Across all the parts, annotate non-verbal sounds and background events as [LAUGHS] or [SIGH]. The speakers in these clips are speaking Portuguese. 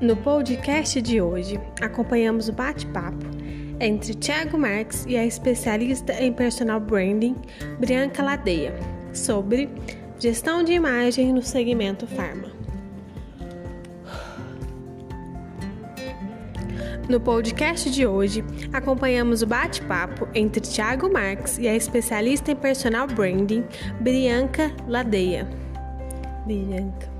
No podcast de hoje, acompanhamos o bate-papo entre Thiago Marques e a especialista em personal branding, Bianca Ladeia, sobre gestão de imagem no segmento farma. No podcast de hoje, acompanhamos o bate-papo entre Thiago Marques e a especialista em personal branding, Bianca Ladeia. Bianca.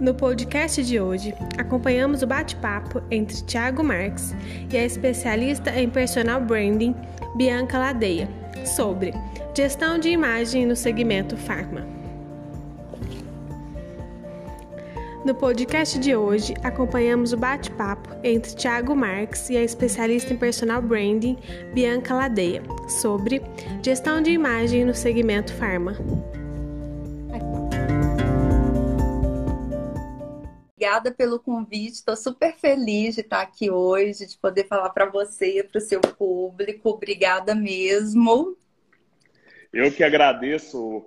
No podcast de hoje, acompanhamos o bate-papo entre Thiago Marques e a especialista em personal branding, Bianca Ladeia, sobre gestão de imagem no segmento farma. No podcast de hoje, acompanhamos o bate-papo entre Thiago Marques e a especialista em personal branding, Bianca Ladeia, sobre gestão de imagem no segmento farma. Obrigada pelo convite, estou super feliz de estar aqui hoje, de poder falar para você, para o seu público. Obrigada mesmo. Eu que agradeço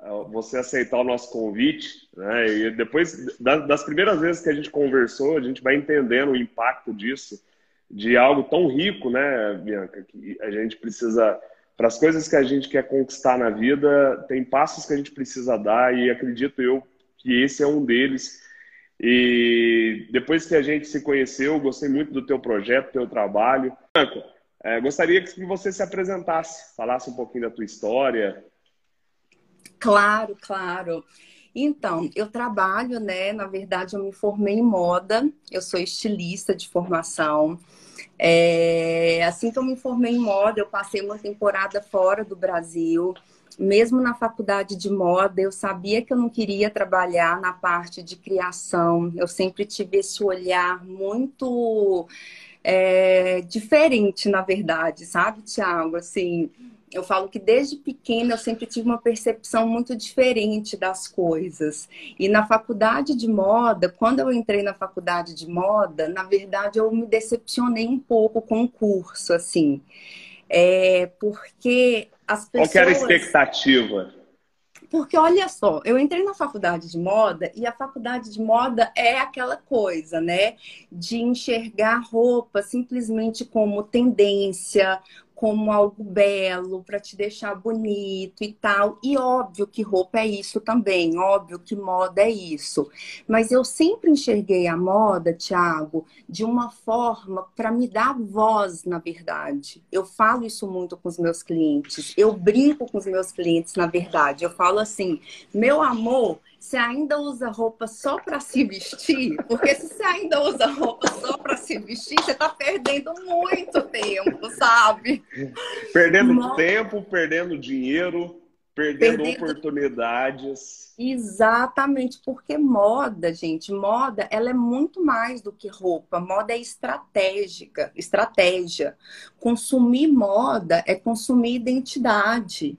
uh, você aceitar o nosso convite, né? E depois das primeiras vezes que a gente conversou, a gente vai entendendo o impacto disso, de algo tão rico, né, Bianca, que a gente precisa para as coisas que a gente quer conquistar na vida, tem passos que a gente precisa dar e acredito eu que esse é um deles e depois que a gente se conheceu, gostei muito do teu projeto, do teu trabalho. Franco, é, gostaria que você se apresentasse, falasse um pouquinho da tua história. Claro, claro. Então, eu trabalho, né? Na verdade, eu me formei em moda, eu sou estilista de formação. É, assim que eu me formei em moda, eu passei uma temporada fora do Brasil mesmo na faculdade de moda, eu sabia que eu não queria trabalhar na parte de criação. Eu sempre tive esse olhar muito é, diferente, na verdade, sabe, Tiago? Assim, eu falo que desde pequena eu sempre tive uma percepção muito diferente das coisas. E na faculdade de moda, quando eu entrei na faculdade de moda, na verdade eu me decepcionei um pouco com o curso, assim. É, porque as pessoas. Qual era a expectativa? Porque olha só, eu entrei na faculdade de moda e a faculdade de moda é aquela coisa, né? De enxergar roupa simplesmente como tendência, como algo belo, para te deixar bonito e tal. E óbvio que roupa é isso também, óbvio que moda é isso. Mas eu sempre enxerguei a moda, Thiago, de uma forma para me dar voz, na verdade. Eu falo isso muito com os meus clientes. Eu brinco com os meus clientes, na verdade. Eu falo assim: "Meu amor, você ainda usa roupa só para se vestir? Porque se você ainda usa roupa só para se vestir, você está perdendo muito tempo, sabe? Perdendo Mas... tempo, perdendo dinheiro, perdendo, perdendo oportunidades. Exatamente, porque moda, gente, moda, ela é muito mais do que roupa. Moda é estratégica, estratégia. Consumir moda é consumir identidade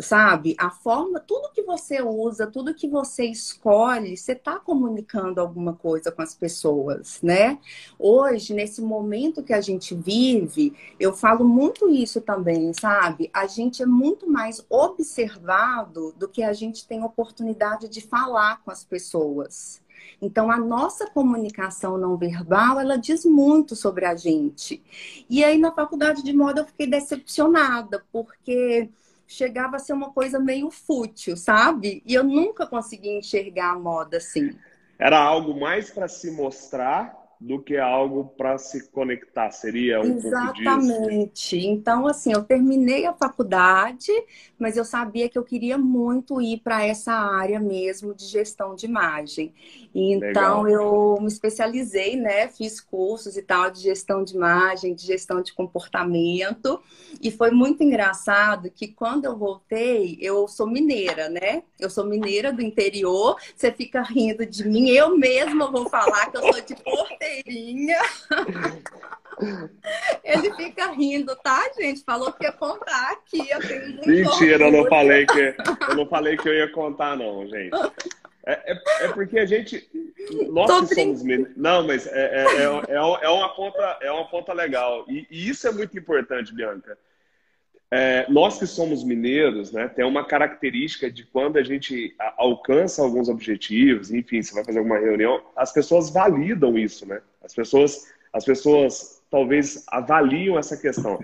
sabe? A forma, tudo que você usa, tudo que você escolhe, você está comunicando alguma coisa com as pessoas, né? Hoje, nesse momento que a gente vive, eu falo muito isso também, sabe? A gente é muito mais observado do que a gente tem oportunidade de falar com as pessoas. Então, a nossa comunicação não verbal, ela diz muito sobre a gente. E aí, na faculdade de moda, eu fiquei decepcionada, porque chegava a ser uma coisa meio fútil, sabe? E eu nunca consegui enxergar a moda assim. Era algo mais para se mostrar do que algo para se conectar, seria um Exatamente. Então, assim, eu terminei a faculdade, mas eu sabia que eu queria muito ir para essa área mesmo de gestão de imagem. Então, Legal. eu me especializei, né? Fiz cursos e tal de gestão de imagem, de gestão de comportamento. E foi muito engraçado que quando eu voltei, eu sou mineira, né? Eu sou mineira do interior. Você fica rindo de mim. Eu mesma vou falar que eu sou de Ele fica rindo, tá, gente? Falou que ia contar aqui. Eu tenho Mentira, eu não falei que eu não falei que eu ia contar, não, gente. É, é, é, porque a gente. Nós que somos meninos. Não, mas é, é, é, é, uma ponta, é uma ponta legal. E, e, isso é muito importante, Bianca. É, nós que somos mineiros, né, tem uma característica de quando a gente alcança alguns objetivos, enfim, você vai fazer alguma reunião, as pessoas validam isso, né? As pessoas, as pessoas talvez avaliam essa questão.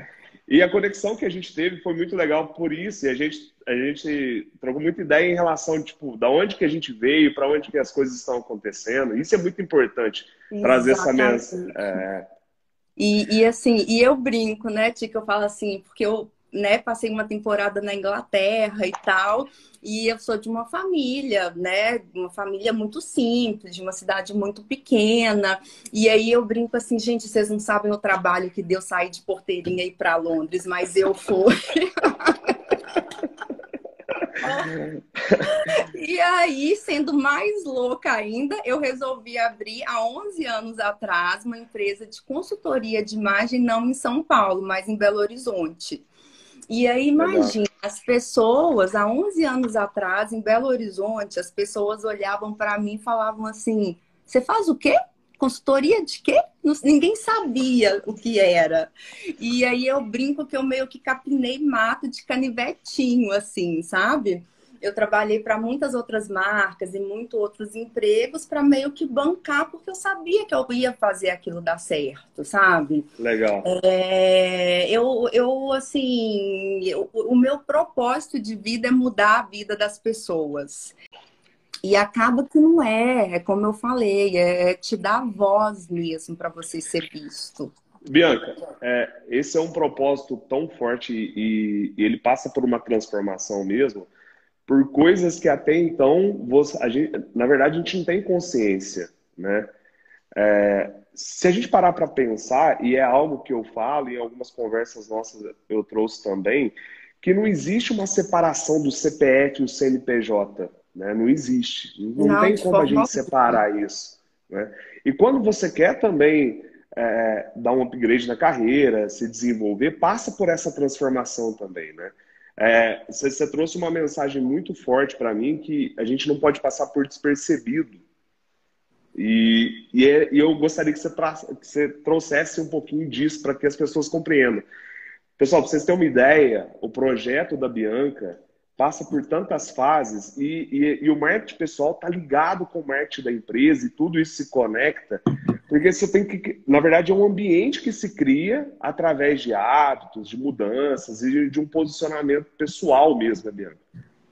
E a conexão que a gente teve foi muito legal por isso, e a gente, a gente trocou muita ideia em relação, tipo, da onde que a gente veio, para onde que as coisas estão acontecendo. Isso é muito importante, Exatamente. trazer essa mensagem. É... E, e assim, e eu brinco, né, Tia, eu falo assim, porque eu né, passei uma temporada na Inglaterra e tal, e eu sou de uma família, né, uma família muito simples, de uma cidade muito pequena, e aí eu brinco assim, gente, vocês não sabem o trabalho que deu sair de Porteirinha e ir para Londres, mas eu fui. [LAUGHS] e aí, sendo mais louca ainda, eu resolvi abrir há 11 anos atrás uma empresa de consultoria de imagem, não em São Paulo, mas em Belo Horizonte. E aí, imagina, as pessoas, há 11 anos atrás, em Belo Horizonte, as pessoas olhavam para mim e falavam assim: você faz o quê? Consultoria de quê? Ninguém sabia o que era. E aí eu brinco que eu meio que capinei mato de canivetinho, assim, sabe? Eu trabalhei para muitas outras marcas e muitos outros empregos para meio que bancar, porque eu sabia que eu ia fazer aquilo dar certo, sabe? Legal. É, eu, eu, assim, eu, o meu propósito de vida é mudar a vida das pessoas. E acaba que não é, é como eu falei, é te dar voz mesmo para você ser visto. Bianca, é, esse é um propósito tão forte e, e, ele passa por uma transformação mesmo, por coisas que até então, você, a gente, na verdade, a gente não tem consciência, né? É, se a gente parar para pensar, e é algo que eu falo, e em algumas conversas nossas eu trouxe também, que não existe uma separação do CPF e o CNPJ, né? Não existe. Não, não tem como a gente separar isso. Né? E quando você quer também é, dar um upgrade na carreira, se desenvolver, passa por essa transformação também, né? É, você, trouxe uma mensagem muito forte para mim que a gente não pode passar por despercebido. E, e, é, e eu gostaria que você, que você, trouxesse um pouquinho disso para que as pessoas compreendam. Pessoal, para vocês terem uma ideia, o projeto da Bianca passa por tantas fases e, e, e o marketing pessoal está ligado com o marketing da empresa e tudo isso se conecta, porque você tem que, na verdade, é um ambiente que se cria através de hábitos, de mudanças e de um posicionamento pessoal mesmo, Bianca.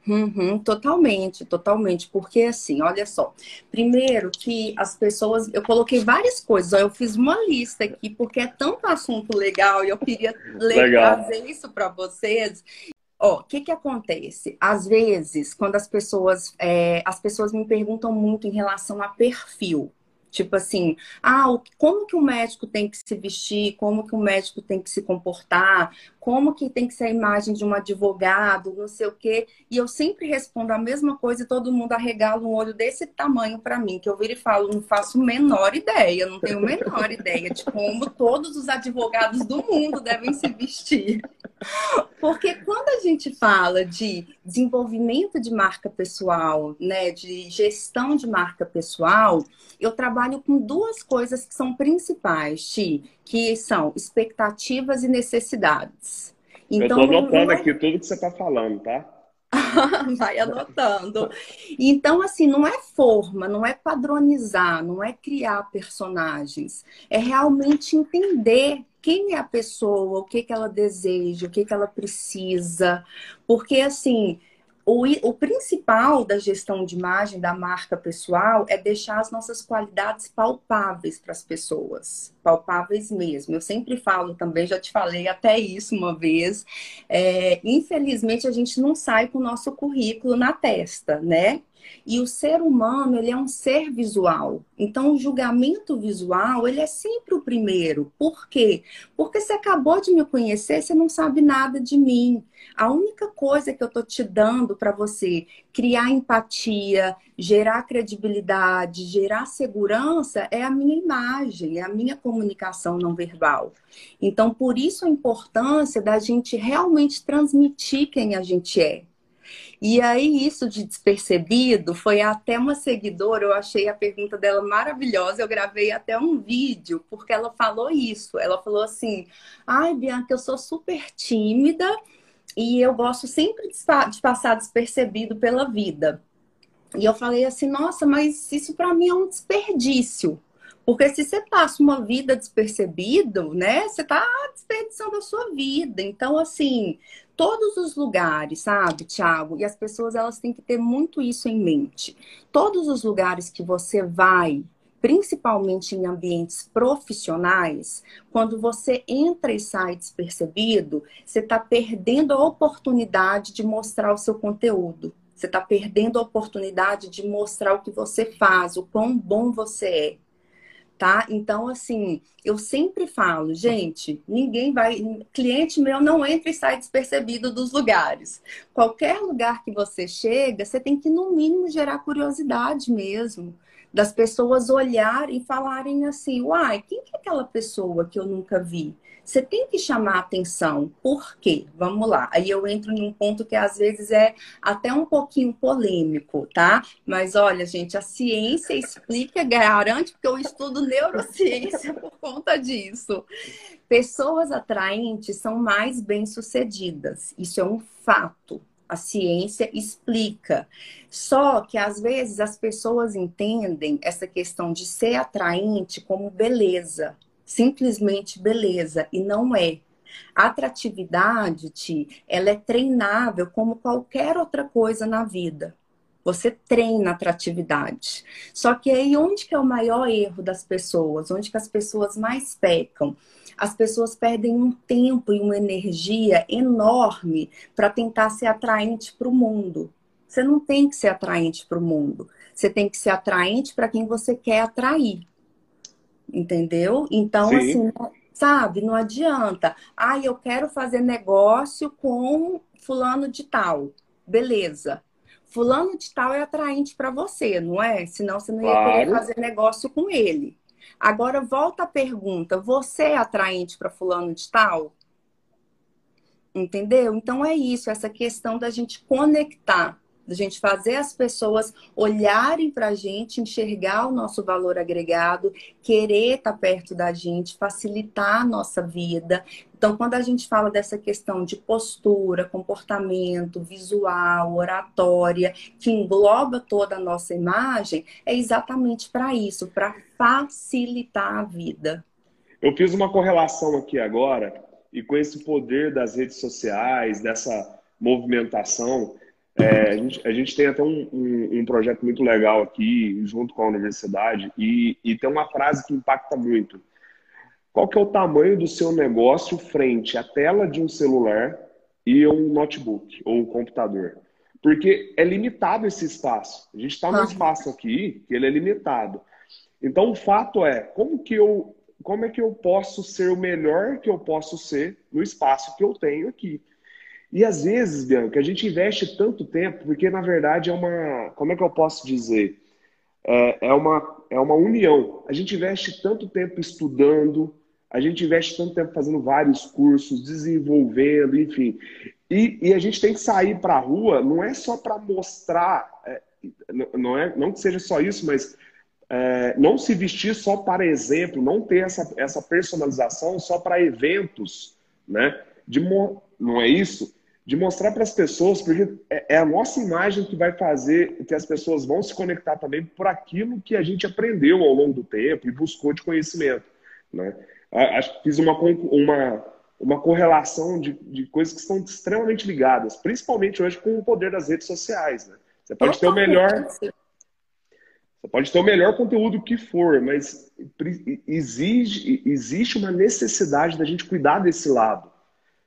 Uhum, totalmente, totalmente. Porque assim, olha só. Primeiro que as pessoas. Eu coloquei várias coisas, ó, eu fiz uma lista aqui, porque é tanto assunto legal e eu queria [LAUGHS] ler, trazer isso para vocês. Ó, o que que acontece? Às vezes, quando as pessoas, é, as pessoas me perguntam muito em relação a perfil. Tipo assim, ah, como que o médico tem que se vestir, como que o médico tem que se comportar, como que tem que ser a imagem de um advogado, não sei o quê. E eu sempre respondo a mesma coisa e todo mundo arregala um olho desse tamanho para mim, que eu viro e falo, não faço menor ideia, não tenho menor ideia de como todos os advogados do mundo devem se vestir. Porque quando a gente fala de desenvolvimento de marca pessoal, né, de gestão de marca pessoal, eu trabalho com duas coisas que são principais, Ti, que são expectativas e necessidades. Então, eu estou anotando é... aqui tudo que você está falando, tá? [LAUGHS] Vai anotando. Então, assim, não é forma, não é padronizar, não é criar personagens. É realmente entender quem é a pessoa, o que, que ela deseja, o que, que ela precisa. Porque, assim, o, o principal da gestão de imagem da marca pessoal é deixar as nossas qualidades palpáveis para as pessoas, palpáveis mesmo. Eu sempre falo também, já te falei até isso uma vez. É, infelizmente, a gente não sai com o nosso currículo na testa, né? E o ser humano, ele é um ser visual. Então, o julgamento visual, ele é sempre o primeiro. Por quê? Porque você acabou de me conhecer, você não sabe nada de mim. A única coisa que eu tô te dando para você criar empatia, gerar credibilidade, gerar segurança é a minha imagem, é a minha comunicação não verbal. Então, por isso a importância da gente realmente transmitir quem a gente é. E aí, isso de despercebido foi até uma seguidora, eu achei a pergunta dela maravilhosa, eu gravei até um vídeo, porque ela falou isso. Ela falou assim: ai, Bianca, eu sou super tímida e eu gosto sempre de passar despercebido pela vida. E eu falei assim, nossa, mas isso para mim é um desperdício. Porque se você passa uma vida despercebido, né, você está desperdiçando a sua vida. Então, assim, todos os lugares, sabe, Tiago? E as pessoas elas têm que ter muito isso em mente. Todos os lugares que você vai, principalmente em ambientes profissionais, quando você entra e sai despercebido, você está perdendo a oportunidade de mostrar o seu conteúdo. Você está perdendo a oportunidade de mostrar o que você faz, o quão bom você é. Tá? Então, assim, eu sempre falo, gente, ninguém vai. Cliente meu não entra e sai despercebido dos lugares. Qualquer lugar que você chega, você tem que, no mínimo, gerar curiosidade mesmo das pessoas olharem e falarem assim: uai, quem que é aquela pessoa que eu nunca vi? Você tem que chamar atenção. Por quê? Vamos lá. Aí eu entro em um ponto que às vezes é até um pouquinho polêmico, tá? Mas olha, gente, a ciência explica, garante, porque eu estudo neurociência [LAUGHS] por conta disso. Pessoas atraentes são mais bem-sucedidas. Isso é um fato a ciência explica. Só que às vezes as pessoas entendem essa questão de ser atraente como beleza, simplesmente beleza, e não é. Atratividade, Ti, ela é treinável como qualquer outra coisa na vida. Você treina atratividade. Só que aí onde que é o maior erro das pessoas? Onde que as pessoas mais pecam? As pessoas perdem um tempo e uma energia enorme para tentar ser atraente para o mundo. Você não tem que ser atraente para o mundo. Você tem que ser atraente para quem você quer atrair. Entendeu? Então, Sim. assim, sabe, não adianta. Ah, eu quero fazer negócio com fulano de tal. Beleza fulano de tal é atraente para você, não é? Senão você não ia claro. querer fazer negócio com ele. Agora volta a pergunta: você é atraente para fulano de tal? Entendeu? Então é isso, essa questão da gente conectar da gente fazer as pessoas olharem para a gente, enxergar o nosso valor agregado, querer estar tá perto da gente, facilitar a nossa vida. Então, quando a gente fala dessa questão de postura, comportamento, visual, oratória, que engloba toda a nossa imagem, é exatamente para isso, para facilitar a vida. Eu fiz uma correlação aqui agora, e com esse poder das redes sociais, dessa movimentação, é, a, gente, a, gente, tem até um, um, um, projeto muito legal aqui, junto com a universidade, e, e, tem uma frase que impacta muito. Qual que é o tamanho do seu negócio frente à tela de um celular e um notebook ou um computador? Porque é limitado esse espaço. A gente está num espaço aqui que ele é limitado. Então, o fato é, como que eu, como é que eu posso ser o melhor que eu posso ser no espaço que eu tenho aqui? E às vezes, Bianca, a gente investe tanto tempo, porque na verdade é uma. Como é que eu posso dizer? É, é, uma, é uma união. A gente investe tanto tempo estudando, a gente investe tanto tempo fazendo vários cursos, desenvolvendo, enfim. E, e a gente tem que sair para a rua, não é só para mostrar, é, não, é, não que seja só isso, mas é, não se vestir só para exemplo, não ter essa, essa personalização só para eventos, né? De, não é isso? De mostrar para as pessoas, porque é, é a nossa imagem que vai fazer que as pessoas vão se conectar também por aquilo que a gente aprendeu ao longo do tempo e buscou de conhecimento. Né? Acho que fiz uma, uma, uma correlação de, de coisas que estão extremamente ligadas, principalmente hoje com o poder das redes sociais. Né? Você pode ter o melhor. Você pode ter o melhor conteúdo que for, mas exige, existe uma necessidade da gente cuidar desse lado.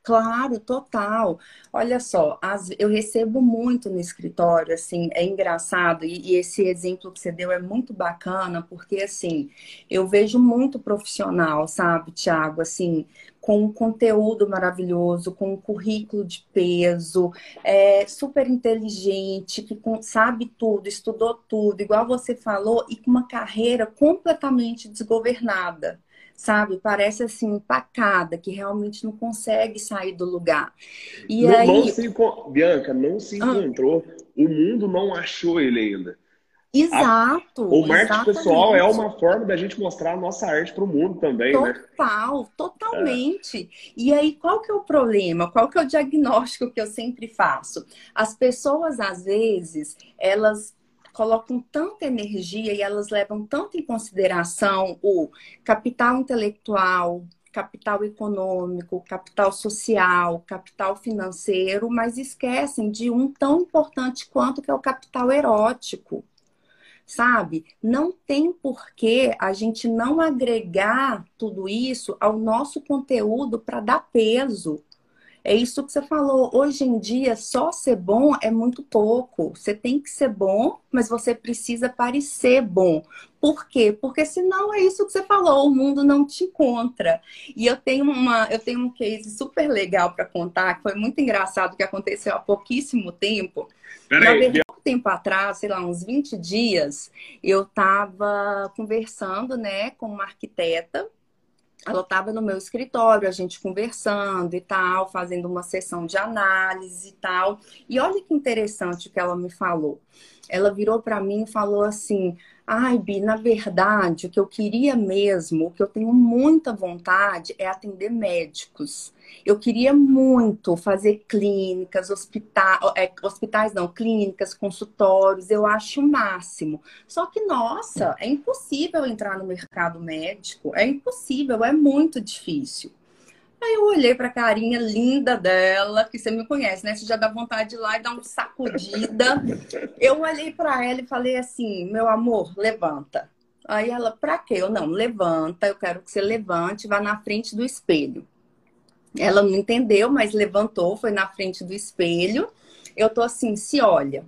Claro, total. Olha só, as, eu recebo muito no escritório, assim, é engraçado, e, e, esse exemplo que você deu é muito bacana, porque, assim, eu vejo muito profissional, sabe, Tiago, assim, com um conteúdo maravilhoso, com um currículo de peso, é, super inteligente, que sabe tudo, estudou tudo, igual você falou, e com uma carreira completamente desgovernada sabe? Parece assim, empacada, que realmente não consegue sair do lugar. E não, aí... Não se, Bianca, não se ah. encontrou. O mundo não achou ele ainda. Exato. A, o marketing exatamente. pessoal é uma forma da gente mostrar a nossa arte para o mundo também, Total, né? Total, totalmente. É. E aí, qual que é o problema? Qual que é o diagnóstico que eu sempre faço? As pessoas, às vezes, elas colocam tanta energia e elas levam tanto em consideração o capital intelectual, capital econômico, capital social, capital financeiro, mas esquecem de um tão importante quanto que é o capital erótico. Sabe? Não tem por que a gente não agregar tudo isso ao nosso conteúdo para dar peso. É isso que você falou. Hoje em dia, só ser bom é muito pouco. Você tem que ser bom, mas você precisa parecer bom. Por quê? Porque senão é isso que você falou, o mundo não te encontra. E eu tenho uma, eu tenho um case super legal para contar, que foi muito engraçado que aconteceu há pouquíssimo tempo. Peraí, tempo atrás, sei lá, uns 20 dias, eu estava conversando, né, com uma arquiteta ela estava no meu escritório, a gente conversando e tal, fazendo uma sessão de análise e tal. E olha que interessante o que ela me falou. Ela virou para mim e falou assim: Ai, Bi, na verdade, o que eu queria mesmo, o que eu tenho muita vontade é atender médicos. Eu queria muito fazer clínicas, hospital, é, hospitais não, clínicas, consultórios, eu acho o máximo. Só que, nossa, é impossível entrar no mercado médico, é impossível, é muito difícil. Aí eu olhei para a carinha linda dela, que você me conhece, né? Você já dá vontade de ir lá e dar uma sacudida. Eu olhei para ela e falei assim: meu amor, levanta. Aí ela, pra quê? Eu não, levanta, eu quero que você levante, vá na frente do espelho. Ela não entendeu, mas levantou, foi na frente do espelho. Eu tô assim, se olha.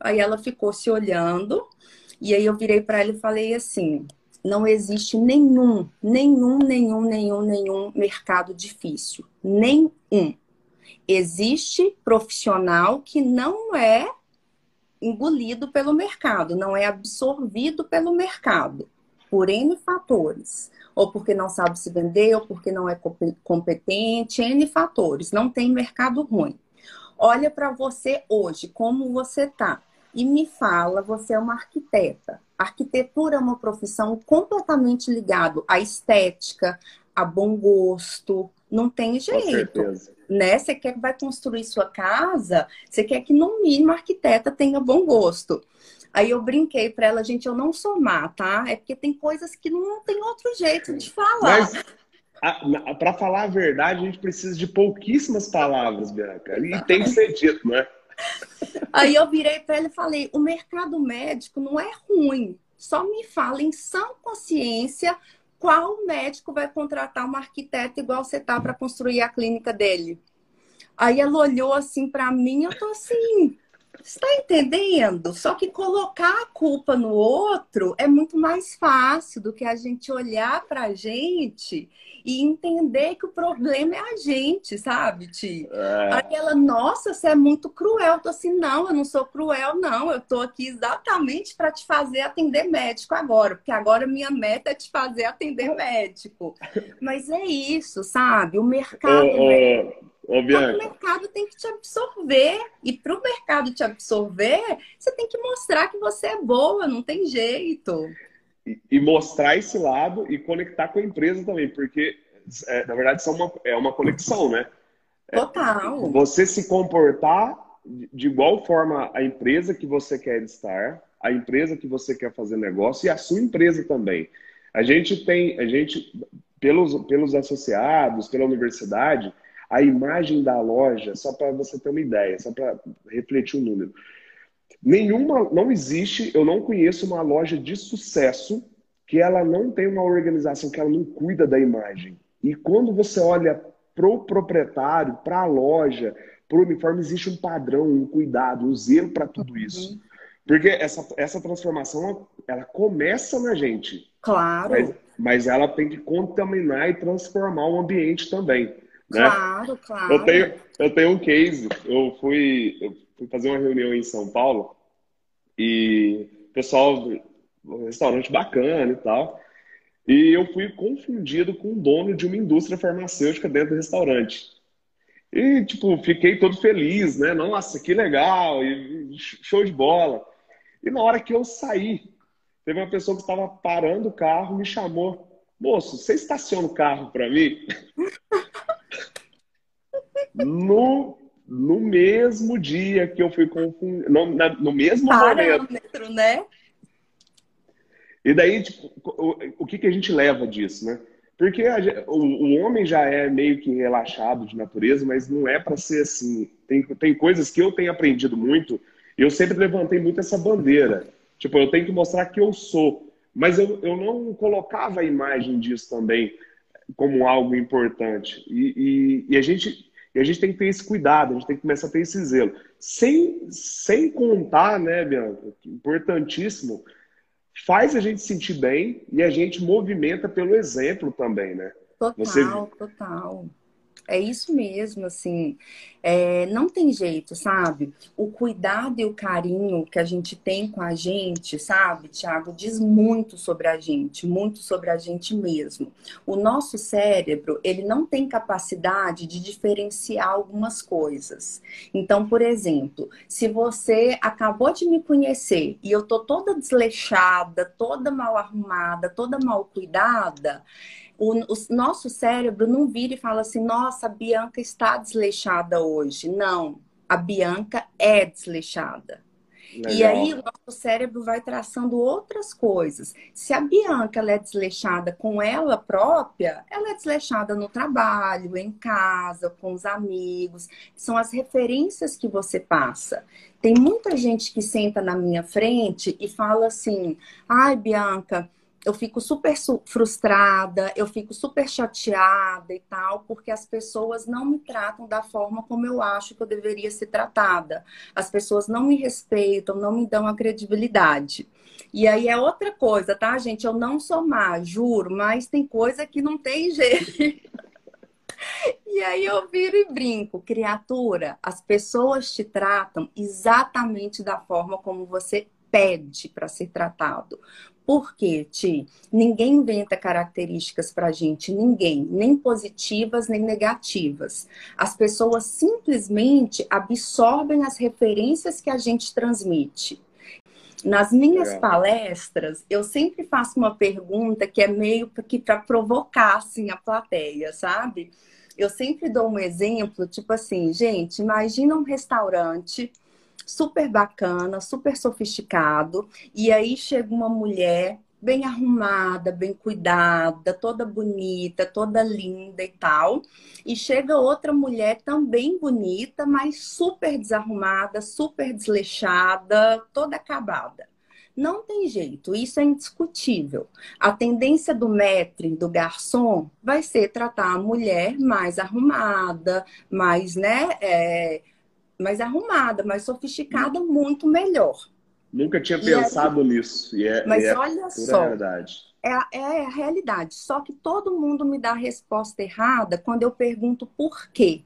Aí ela ficou se olhando, e aí eu virei para ela e falei assim: não existe nenhum, nenhum, nenhum, nenhum, nenhum mercado difícil. Nenhum. Existe profissional que não é engolido pelo mercado, não é absorvido pelo mercado, por N fatores. Ou porque não sabe se vender, ou porque não é competente, N fatores. Não tem mercado ruim. Olha para você hoje, como você tá e me fala, você é uma arquiteta. arquitetura é uma profissão completamente ligada à estética, a bom gosto. Não tem jeito. Né? Você quer que vai construir sua casa, você quer que no mínimo a arquiteta tenha bom gosto. Aí eu brinquei para ela, gente, eu não sou má, tá? É porque tem coisas que não tem outro jeito de falar. Mas para falar a verdade, a gente precisa de pouquíssimas palavras, Bianca. E tem que ser dito, né? Aí eu virei para ele e falei: o mercado médico não é ruim. Só me fala em sã consciência qual médico vai contratar uma arquiteta igual você tá para construir a clínica dele. Aí ela olhou assim para mim, eu tô assim, está entendendo? Só que colocar a culpa no outro é muito mais fácil do que a gente olhar para a gente e entender que o problema é a gente, sabe, Ti? É. Aí ela, nossa, você é muito cruel. Eu tô assim, não, eu não sou cruel, não. Eu tô aqui exatamente para te fazer atender médico agora, porque agora minha meta é te fazer atender médico. [LAUGHS] Mas é isso, sabe? O mercado. Ô, ô, o mercado tem que te absorver. E para o mercado te absorver, você tem que mostrar que você é boa, não tem jeito e mostrar esse lado e conectar com a empresa também, porque é, na verdade isso é uma, é uma conexão, né? É, Total. É, você se comportar de igual forma a empresa que você quer estar, a empresa que você quer fazer negócio e a sua empresa também. A gente tem, a gente, pelos, pelos associados, pela universidade, a imagem da loja, só para você ter uma ideia, só para refletir o um número. Nenhuma, não existe, eu não conheço uma loja de sucesso que ela não tem uma organização, que ela não cuida da imagem. E quando você olha pro proprietário, para a loja, pro uniforme, existe um padrão, um cuidado, um zelo para tudo uhum. isso. Porque essa, essa transformação, ela começa na gente. Claro. Mas, mas ela tem que contaminar e transformar o ambiente também. Né? Claro, claro. Eu tenho, eu tenho um case. Eu fui, eu fui fazer uma reunião em São Paulo e o pessoal, um restaurante bacana e tal. E eu fui confundido com o dono de uma indústria farmacêutica dentro do restaurante. E, tipo, fiquei todo feliz, né? Nossa, que legal, e show de bola. E na hora que eu saí, teve uma pessoa que estava parando o carro, me chamou. Moço, você estaciona o carro para mim? [LAUGHS] no, no mesmo dia que eu fui confundido, no, no mesmo Parâmetro, momento. né? E daí, tipo, o, o que, que a gente leva disso, né? Porque a, o, o, homem já é meio que relaxado de natureza, mas não é para ser assim. Tem, tem coisas que eu tenho aprendido muito, e eu sempre levantei muito essa bandeira. Tipo, eu tenho que mostrar que eu sou. Mas eu, eu não colocava a imagem disso também como algo importante. E, e, e, a gente, e a gente tem que ter esse cuidado, a gente tem que começar a ter esse zelo. Sem, sem contar, né, Bianca, importantíssimo, faz a gente sentir bem e a gente movimenta pelo exemplo também, né? Total, Você... total. É isso mesmo, assim, é, não tem jeito, sabe? O cuidado e o carinho que a gente tem com a gente, sabe, Tiago, diz muito sobre a gente, muito sobre a gente mesmo. O nosso cérebro, ele não tem capacidade de diferenciar algumas coisas. Então, por exemplo, se você acabou de me conhecer e eu tô toda desleixada, toda mal arrumada, toda mal cuidada, o, o, nosso cérebro não vira e fala assim: nossa, a Bianca está desleixada hoje. Não, a Bianca é desleixada. Legal. E aí o nosso cérebro vai traçando outras coisas. Se a Bianca ela é desleixada com ela própria, ela é desleixada no trabalho, em casa, com os amigos. São as referências que você passa. Tem muita gente que senta na minha frente e fala assim: ai, Bianca, eu fico super frustrada, eu fico super chateada e tal, porque as pessoas não me tratam da forma como eu acho que eu deveria ser tratada. As pessoas não me respeitam, não me dão a credibilidade. E aí é outra coisa, tá, gente? Eu não sou má, juro, mas tem coisa que não tem [LAUGHS] jeito. E aí eu viro e brinco, criatura, as pessoas te tratam exatamente da forma como você pede para ser tratado. Por quê, Ti? Ninguém inventa características para a gente, ninguém, nem positivas nem negativas. As pessoas simplesmente absorvem as referências que a gente transmite. Nas minhas palestras, eu sempre faço uma pergunta que é meio que para provocar assim, a plateia, sabe? Eu sempre dou um exemplo, tipo assim, gente, imagina um restaurante super bacana, super sofisticado, e aí chega uma mulher bem arrumada, bem cuidada, toda bonita, toda linda e tal. E chega outra mulher também bonita, mas super desarrumada, super desleixada, toda acabada. Não tem jeito, isso é indiscutível. A tendência do maître, do garçom, vai ser tratar a mulher mais arrumada, mais, né, é, mais arrumada, mais sofisticada, muito melhor. Nunca tinha pensado aí, nisso. E é, mas é olha só. É, é a realidade. Só que todo mundo me dá a resposta errada quando eu pergunto por quê.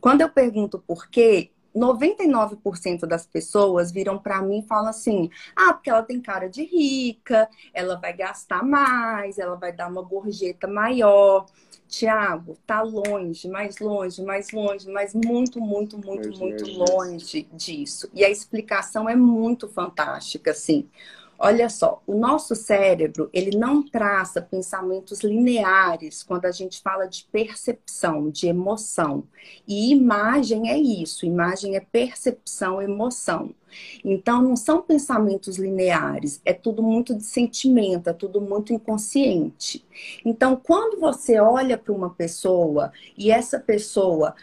Quando eu pergunto por quê, 99% das pessoas viram para mim e falam assim: ah, porque ela tem cara de rica, ela vai gastar mais, ela vai dar uma gorjeta maior. Tiago, tá longe, mais longe, mais longe, mas muito, muito, muito, muito longe disso. E a explicação é muito fantástica, assim. Olha só, o nosso cérebro, ele não traça pensamentos lineares quando a gente fala de percepção, de emoção. E imagem é isso, imagem é percepção, emoção. Então, não são pensamentos lineares, é tudo muito de sentimento, é tudo muito inconsciente. Então, quando você olha para uma pessoa e essa pessoa,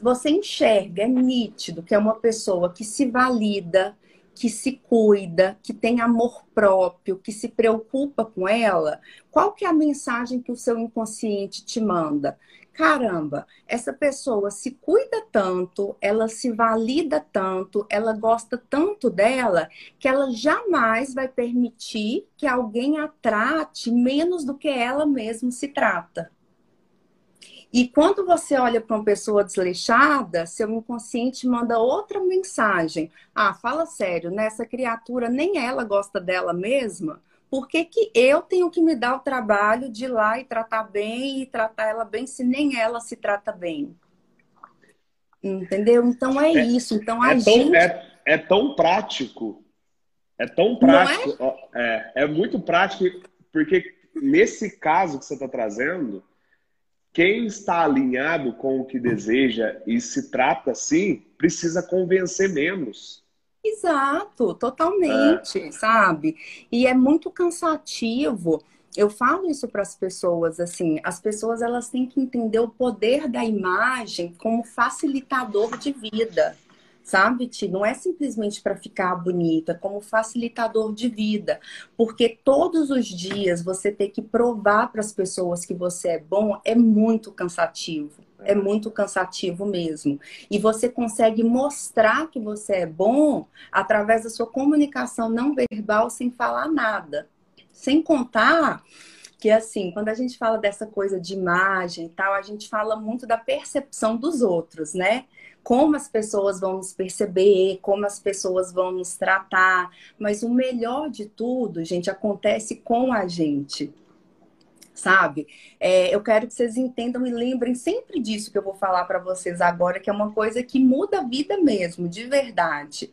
você enxerga, é nítido que é uma pessoa que se valida, que se cuida, que tem amor próprio, que se preocupa com ela, qual que é a mensagem que o seu inconsciente te manda? Caramba, essa pessoa se cuida tanto, ela se valida tanto, ela gosta tanto dela, que ela jamais vai permitir que alguém a trate menos do que ela mesma se trata. E quando você olha para uma pessoa desleixada, seu inconsciente manda outra mensagem. Ah, fala sério, nessa né? criatura nem ela gosta dela mesma. Por que, que eu tenho que me dar o trabalho de ir lá e tratar bem e tratar ela bem se nem ela se trata bem? Entendeu? Então é, é isso. Então a é gente. Tão, é, é tão prático É tão prático, é? é? É, muito prático, porque nesse caso que você está trazendo, quem está alinhado com o que deseja e se trata assim, precisa convencer menos. Exato, totalmente, é. sabe? E é muito cansativo. Eu falo isso para as pessoas assim, as pessoas elas têm que entender o poder da imagem como facilitador de vida sabe, Ti? Não é simplesmente para ficar bonita, como facilitador de vida. Porque todos os dias você ter que provar para as pessoas que você é bom é muito cansativo. É muito cansativo mesmo. E você consegue mostrar que você é bom através da sua comunicação não verbal sem falar nada. Sem contar que assim, quando a gente fala dessa coisa de imagem e tal, a gente fala muito da percepção dos outros, né? Como as pessoas vão nos perceber, como as pessoas vão nos tratar, mas o melhor de tudo, gente, acontece com a gente. Sabe? É, eu quero que vocês entendam e lembrem sempre disso que eu vou falar para vocês agora, que é uma coisa que muda a vida mesmo, de verdade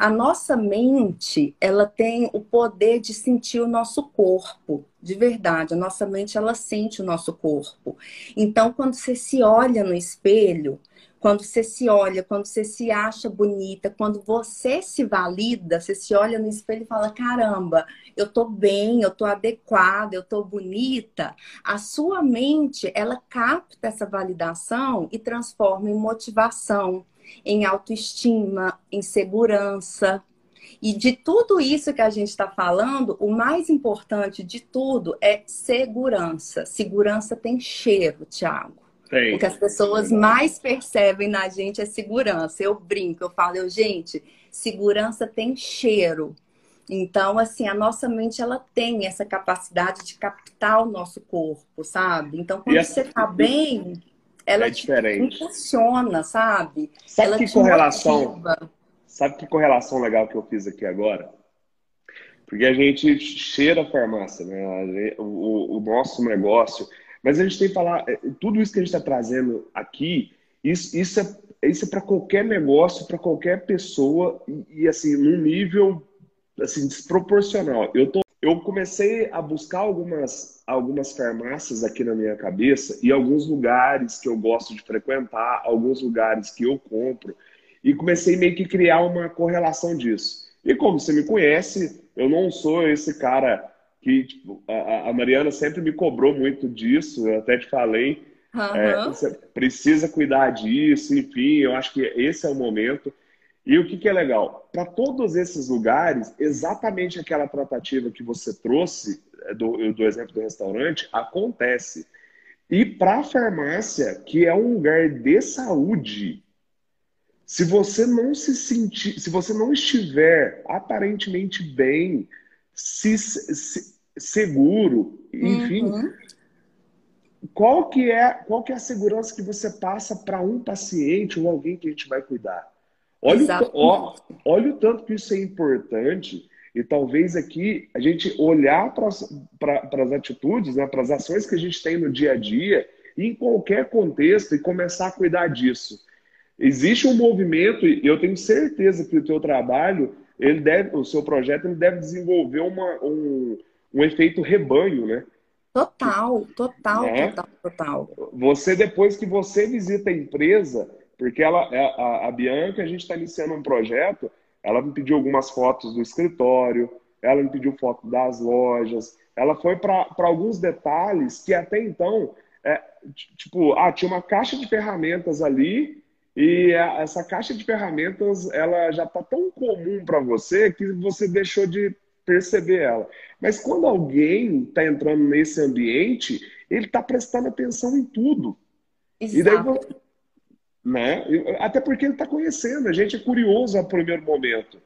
a nossa mente, ela tem o poder de sentir o nosso corpo, de verdade. A nossa mente, ela sente o nosso corpo. Então, quando você se olha no espelho, quando você se olha, quando você se acha bonita, quando você se valida, você se olha no espelho e fala: caramba, eu tô bem, eu tô adequada, eu tô bonita. A sua mente, ela capta essa validação e transforma em motivação em autoestima, em segurança. E de tudo isso que a gente está falando, o mais importante de tudo é segurança. Segurança tem cheiro, Thiago. Tem. O que as pessoas mais percebem na gente é segurança. Eu brinco, eu falo, eu, gente, segurança tem cheiro. Então, assim, a nossa mente ela tem essa capacidade de captar o nosso corpo, sabe? Então, quando você está bem, ela é diferente. funciona, sabe? Sabe ela que correlação? Sabe que correlação legal que eu fiz aqui agora? Porque a gente cheira a farmácia, né? O, o nosso negócio. Mas a gente tem que falar, é, tudo isso que a gente está trazendo aqui, isso, isso é, isso é para qualquer negócio, para qualquer pessoa, e, e, assim, num nível assim, desproporcional. Eu tô eu comecei a buscar algumas, algumas farmácias aqui na minha cabeça e alguns lugares que eu gosto de frequentar, alguns lugares que eu compro, e comecei meio que criar uma correlação disso. E como você me conhece, eu não sou esse cara que tipo, a, a Mariana sempre me cobrou muito disso, eu até te falei, uhum. é, você precisa cuidar disso, enfim, eu acho que esse é o momento. E o que, que é legal? Para todos esses lugares, exatamente aquela tratativa que você trouxe, é, do, do exemplo do restaurante, acontece. E para a farmácia, que é um lugar de saúde, se você não se sentir, se você não estiver aparentemente bem, se, se seguro, enfim, uhum. qual que é qual que é a segurança que você passa para um paciente ou alguém que a gente vai cuidar? Olha o, ó, olha o tanto que isso é importante e talvez aqui a gente olhar para as atitudes, né, para as ações que a gente tem no dia a dia, em qualquer contexto, e começar a cuidar disso. Existe um movimento, e eu tenho certeza que o teu trabalho, ele deve, o seu projeto, ele deve desenvolver uma, um, um efeito rebanho, né? Total, total, né? total, total. Você, depois que você visita a empresa, porque ela, é, a, a Bianca, a gente está iniciando um projeto, ela me pediu algumas fotos do escritório, ela me pediu foto das lojas, ela foi para alguns detalhes que até então, é, tipo, ah, tinha uma caixa de ferramentas ali e a, essa caixa de ferramentas ela já está tão comum para você que você deixou de perceber ela. Mas quando alguém está entrando nesse ambiente, ele está prestando atenção em tudo. Exato. E daí né? Até porque ele está conhecendo, a gente é curioso a primeiro momento.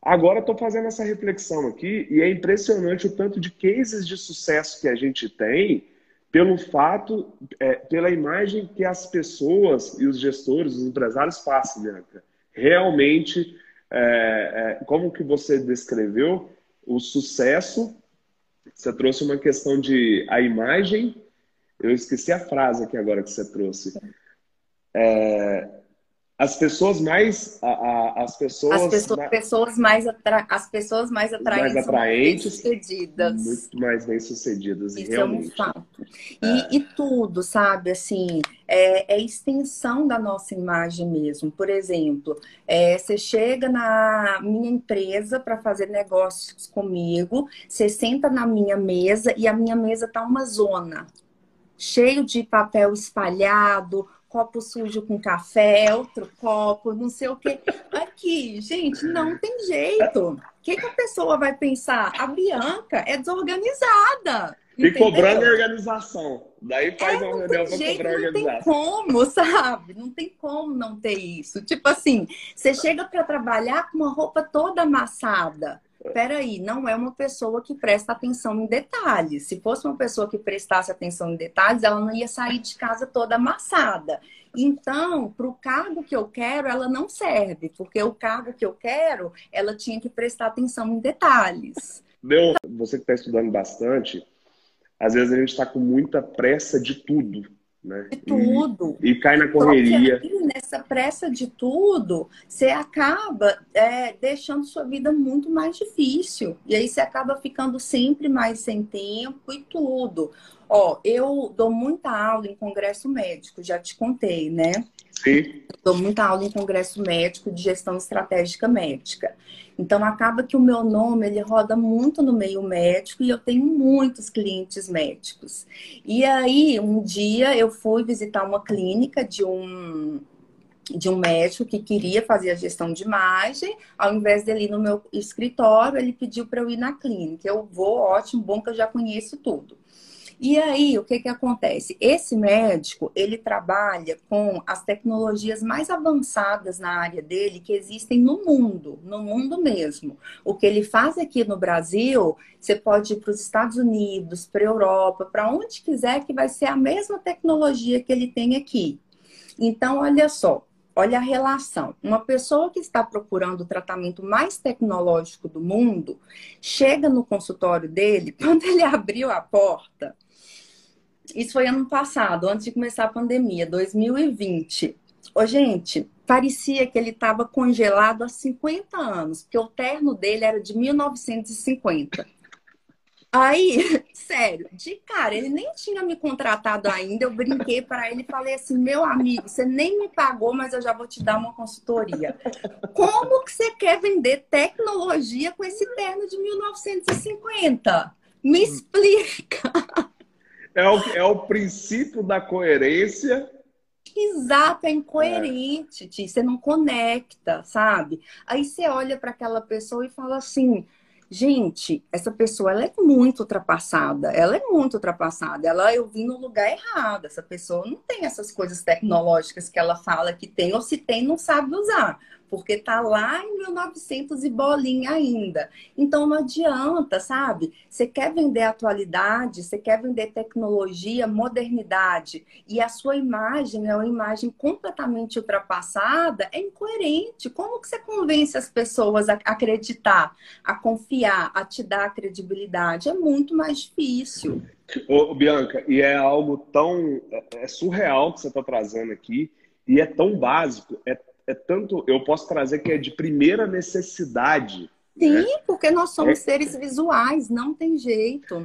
Agora estou fazendo essa reflexão aqui e é impressionante o tanto de cases de sucesso que a gente tem pelo fato, é, pela imagem que as pessoas e os gestores, os empresários passam, Bianca. Realmente, é, é, como que você descreveu o sucesso? Você trouxe uma questão de a imagem. Eu esqueci a frase aqui agora que você trouxe. É, as pessoas mais a, a, as pessoas as pessoas, mais, pessoas mais atra, as pessoas mais atraentes, mais atraentes bem sucedidas muito mais bem sucedidas Isso realmente. é um fato e, é. e tudo sabe assim é, é, extensão da nossa imagem mesmo por exemplo é, você chega na minha empresa para fazer negócios comigo você senta na minha mesa e a minha mesa tá uma zona cheio de papel espalhado copo sujo com café, outro copo, não sei o quê. Aqui, gente, não tem jeito. O que, que a pessoa vai pensar? A Bianca é desorganizada. E cobrando a organização. Daí faz é, uma reunião para cobrar a organização. Não tem como, sabe? Não tem como não ter isso. Tipo assim, você chega para trabalhar com uma roupa toda amassada peraí, não é uma pessoa que presta atenção em detalhes. Se fosse uma pessoa que prestasse atenção em detalhes, ela não ia sair de casa toda amassada. Então, para o cargo que eu quero, ela não serve, porque o cargo que eu quero, ela tinha que prestar atenção em detalhes. Deu, você que está estudando bastante, às vezes a gente está com muita pressa de tudo né? De tudo. E, e cai na correria. Aí, nessa pressa de tudo, você acaba é, deixando sua vida muito mais difícil. E aí você acaba ficando sempre mais sem tempo e tudo. Ó, eu dou muita aula em congresso médico, já te contei, né? Sim. Dou muita aula em congresso médico de gestão estratégica médica. Então acaba que o meu nome ele roda muito no meio médico e eu tenho muitos clientes médicos. E aí um dia eu fui visitar uma clínica de um de um médico que queria fazer a gestão de imagem, ao invés dele ir no meu escritório, ele pediu para eu ir na clínica. Eu vou, ótimo, bom que eu já conheço tudo. E aí, o que que acontece? Esse médico, ele trabalha com as tecnologias mais avançadas na área dele que existem no mundo, no mundo mesmo. O que ele faz aqui no Brasil, você pode ir para os Estados Unidos, para a Europa, para onde quiser, que vai ser a mesma tecnologia que ele tem aqui. Então, olha só, Olha a relação. Uma pessoa que está procurando o tratamento mais tecnológico do mundo, chega no consultório dele, [LAUGHS] quando ele abriu a porta, isso foi ano passado, antes de começar a pandemia, 2020. Ô, gente, parecia que ele estava congelado há 50 anos, porque o terno dele era de 1950. Aí, [LAUGHS] sério, de cara, ele nem tinha me contratado ainda. Eu brinquei para ele e falei assim: meu amigo, você nem me pagou, mas eu já vou te dar uma consultoria. Como que você quer vender tecnologia com esse terno de 1950? Me explica. É o, é o princípio da coerência. Exato, é incoerente, é. você não conecta, sabe? Aí você olha para aquela pessoa e fala assim: gente, essa pessoa ela é muito ultrapassada, ela é muito ultrapassada, ela eu vim no lugar errado, essa pessoa não tem essas coisas tecnológicas que ela fala que tem, ou se tem, não sabe usar porque tá lá em 1900 e bolinha ainda. Então não adianta, sabe? Você quer vender atualidade, você quer vender tecnologia, modernidade, e a sua imagem é uma imagem completamente ultrapassada, é incoerente. Como que você convence as pessoas a acreditar, a confiar, a te dar credibilidade? É muito mais difícil. Ô, Bianca, e é algo tão é, é surreal que você está trazendo aqui, e é tão básico, é é tanto, eu posso trazer que é de primeira necessidade. Sim, né? porque nós somos é... seres visuais, não tem jeito.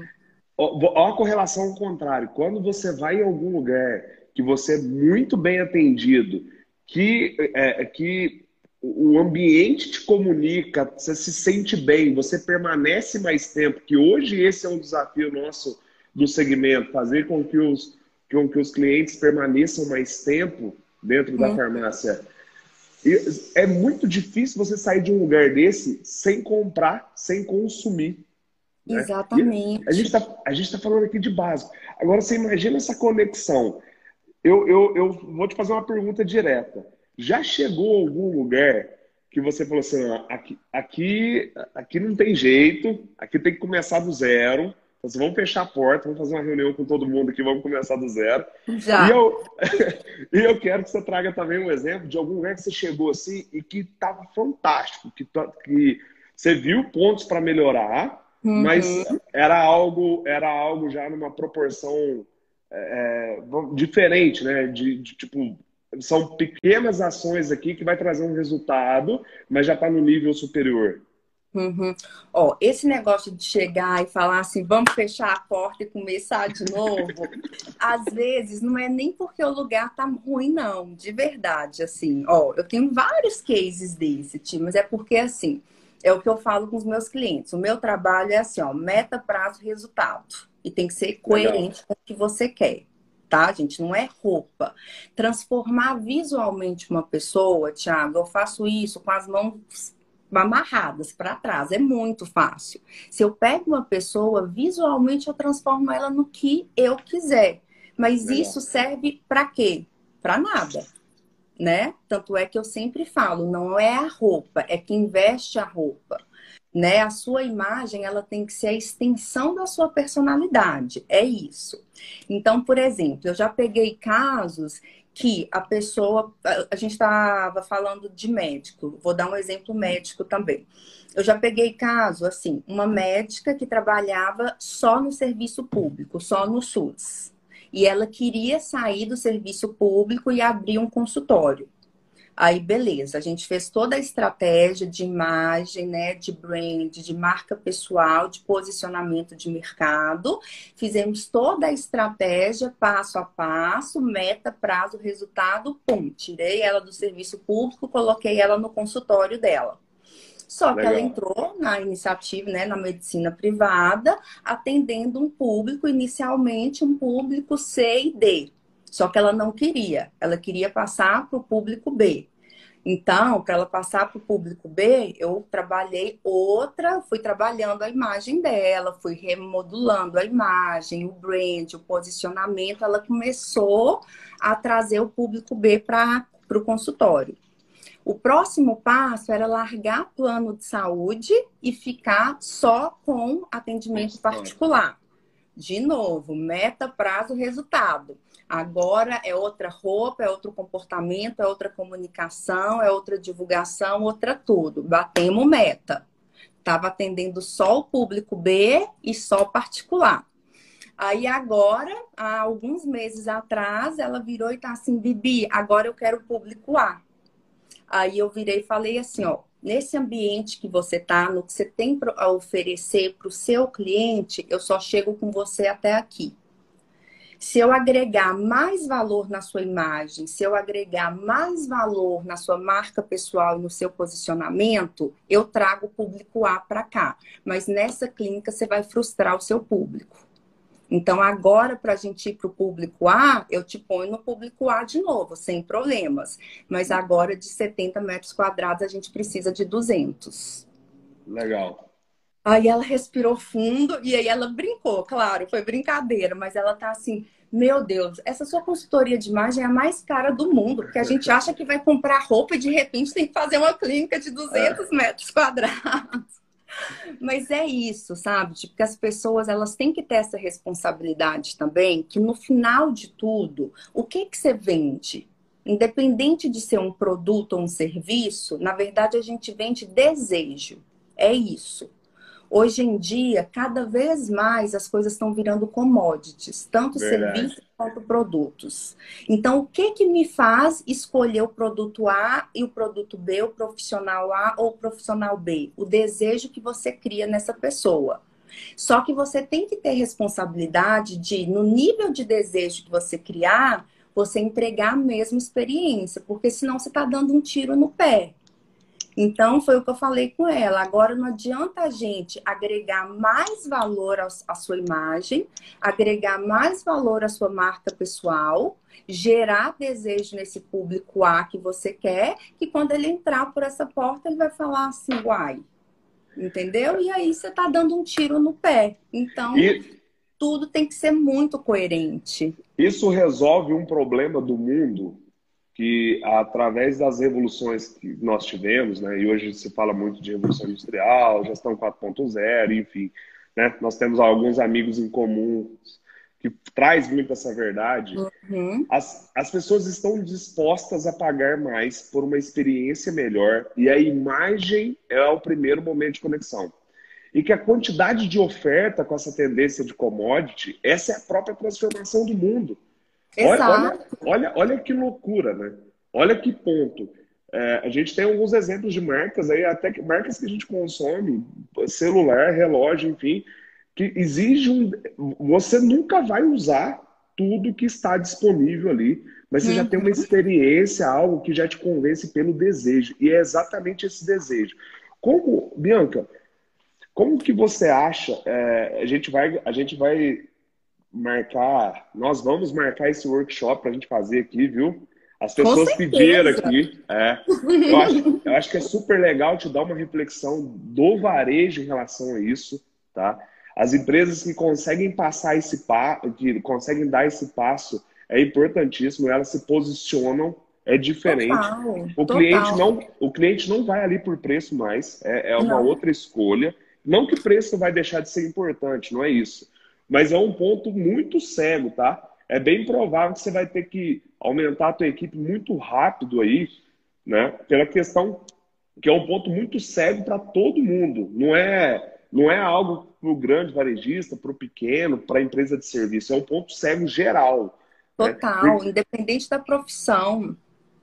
Olha a correlação ao contrário. Quando você vai em algum lugar que você é muito bem atendido, que, é, que o ambiente te comunica, você se sente bem, você permanece mais tempo, que hoje esse é um desafio nosso do segmento, fazer com que os, com que os clientes permaneçam mais tempo dentro da hum. Farmácia é muito difícil você sair de um lugar desse sem comprar, sem consumir. Né? Exatamente. E a gente está tá falando aqui de básico. Agora, você imagina essa conexão. Eu, eu, eu vou te fazer uma pergunta direta. Já chegou a algum lugar que você falou assim, aqui, aqui, aqui não tem jeito, aqui tem que começar do zero, então, vamos fechar a porta, vamos fazer uma reunião com todo mundo aqui, vamos começar do zero. Já. E eu, [LAUGHS] e eu quero que você traga também um exemplo de algum lugar que você chegou assim e que estava fantástico, que, que você viu pontos para melhorar, uhum. mas era algo, era algo já numa proporção é, é diferente, né? De, de, tipo, são pequenas ações aqui que vai trazer um resultado, mas já está no nível superior. Uhum. Ó, esse negócio de chegar e falar assim, vamos fechar a porta e começar de novo, [LAUGHS] às vezes não é nem porque o lugar tá ruim, não, de verdade, assim. Ó, eu tenho vários cases desse, time, mas é porque assim, é o que eu falo com os meus clientes. O meu trabalho é assim, ó, meta, prazo, resultado. E tem que ser coerente Legal. com o que você quer tá, gente? Não é roupa. Transformar visualmente uma pessoa, Thiago, eu faço isso com as mãos amarradas para trás, é muito fácil. Se eu pego uma pessoa, visualmente eu transformo ela no que eu quiser. Mas Legal. isso serve para quê? Para nada, né? Tanto é que eu sempre falo, não é a roupa, é quem veste a roupa né? A sua imagem, ela tem que ser a extensão da sua personalidade. É isso. Então, por exemplo, eu já peguei casos que a pessoa, a gente estava falando de médico, vou dar um exemplo médico também. Eu já peguei caso assim, uma médica que trabalhava só no serviço público, só no SUS. E ela queria sair do serviço público e abrir um consultório. Aí, beleza, a gente fez toda a estratégia de imagem, né, de brand, de marca pessoal, de posicionamento de mercado. Fizemos toda a estratégia passo a passo, meta, prazo, resultado, pum. Tirei ela do serviço público, coloquei ela no consultório dela. Só Legal. que ela entrou na iniciativa, né, na medicina privada, atendendo um público, inicialmente um público C e D. Só que ela não queria, ela queria passar para o público B. Então, para ela passar para o público B, eu trabalhei outra, fui trabalhando a imagem dela, fui remodulando a imagem, o brand, o posicionamento. Ela começou a trazer o público B para o consultório. O próximo passo era largar plano de saúde e ficar só com atendimento particular. De novo, meta, prazo, resultado. Agora é outra roupa, é outro comportamento, é outra comunicação, é outra divulgação, outra tudo. Batemos meta. Estava atendendo só o público B e só particular. Aí agora, há alguns meses atrás, ela virou e tá assim, Bibi, agora eu quero público A. Aí eu virei e falei assim, ó, nesse ambiente que você tá, no que você tem a oferecer para o seu cliente, eu só chego com você até aqui. Se eu agregar mais valor na sua imagem, se eu agregar mais valor na sua marca pessoal e no seu posicionamento, eu trago o público A para cá. Mas nessa clínica você vai frustrar o seu público. Então, agora, para a gente ir para o público A, eu te ponho no público A de novo, sem problemas. Mas agora, de 70 metros quadrados, a gente precisa de 200. Legal. Aí ela respirou fundo e aí ela brincou, claro, foi brincadeira, mas ela tá assim, meu Deus, essa sua consultoria de imagem é a mais cara do mundo, porque a gente acha que vai comprar roupa e de repente tem que fazer uma clínica de 200 é. metros quadrados. Mas é isso, sabe? Tipo, que as pessoas elas têm que ter essa responsabilidade também, que no final de tudo, o que que você vende? Independente de ser um produto ou um serviço, na verdade a gente vende desejo. É isso. Hoje em dia, cada vez mais as coisas estão virando commodities, tanto Verdade. serviços quanto produtos. Então, o que que me faz escolher o produto A e o produto B, o profissional A ou o profissional B? O desejo que você cria nessa pessoa. Só que você tem que ter responsabilidade de, no nível de desejo que você criar, você entregar a mesma experiência, porque senão você está dando um tiro no pé. Então, foi o que eu falei com ela. Agora, não adianta a gente agregar mais valor à sua imagem, agregar mais valor à sua marca pessoal, gerar desejo nesse público A que você quer, que quando ele entrar por essa porta, ele vai falar assim, uai. Entendeu? E aí você está dando um tiro no pé. Então, e... tudo tem que ser muito coerente. Isso resolve um problema do mundo que através das revoluções que nós tivemos, né, e hoje se fala muito de revolução industrial, gestão 4.0, enfim, né, nós temos alguns amigos em comum que traz muito essa verdade. Uhum. As, as pessoas estão dispostas a pagar mais por uma experiência melhor e a imagem é o primeiro momento de conexão. E que a quantidade de oferta com essa tendência de commodity, essa é a própria transformação do mundo. Olha, olha, olha, olha que loucura, né? Olha que ponto. É, a gente tem alguns exemplos de marcas aí, até que, marcas que a gente consome, celular, relógio, enfim, que exige um. Você nunca vai usar tudo que está disponível ali, mas você uhum. já tem uma uhum. experiência, algo que já te convence pelo desejo. E é exatamente esse desejo. Como, Bianca, como que você acha? É, a, gente vai, a gente vai marcar, nós vamos marcar esse workshop para a gente fazer aqui, viu? As pessoas pediram aqui. É, eu, acho, [LAUGHS] eu acho que é super legal te dar uma reflexão do varejo em relação a isso, tá? As empresas que conseguem passar esse passo, que conseguem dar esse passo, é importantíssimo, elas se posicionam, é diferente. Total, o, cliente não, o cliente não vai ali por preço mais, é, é uma não. outra escolha. Não que preço vai deixar de ser importante, não é isso. Mas é um ponto muito cego, tá? É bem provável que você vai ter que aumentar a tua equipe muito rápido aí, né? Pela questão que é um ponto muito cego para todo mundo. Não é, não é algo para o grande varejista, para o pequeno, para a empresa de serviço. É um ponto cego geral. Né? Total, né? Porque... independente da profissão.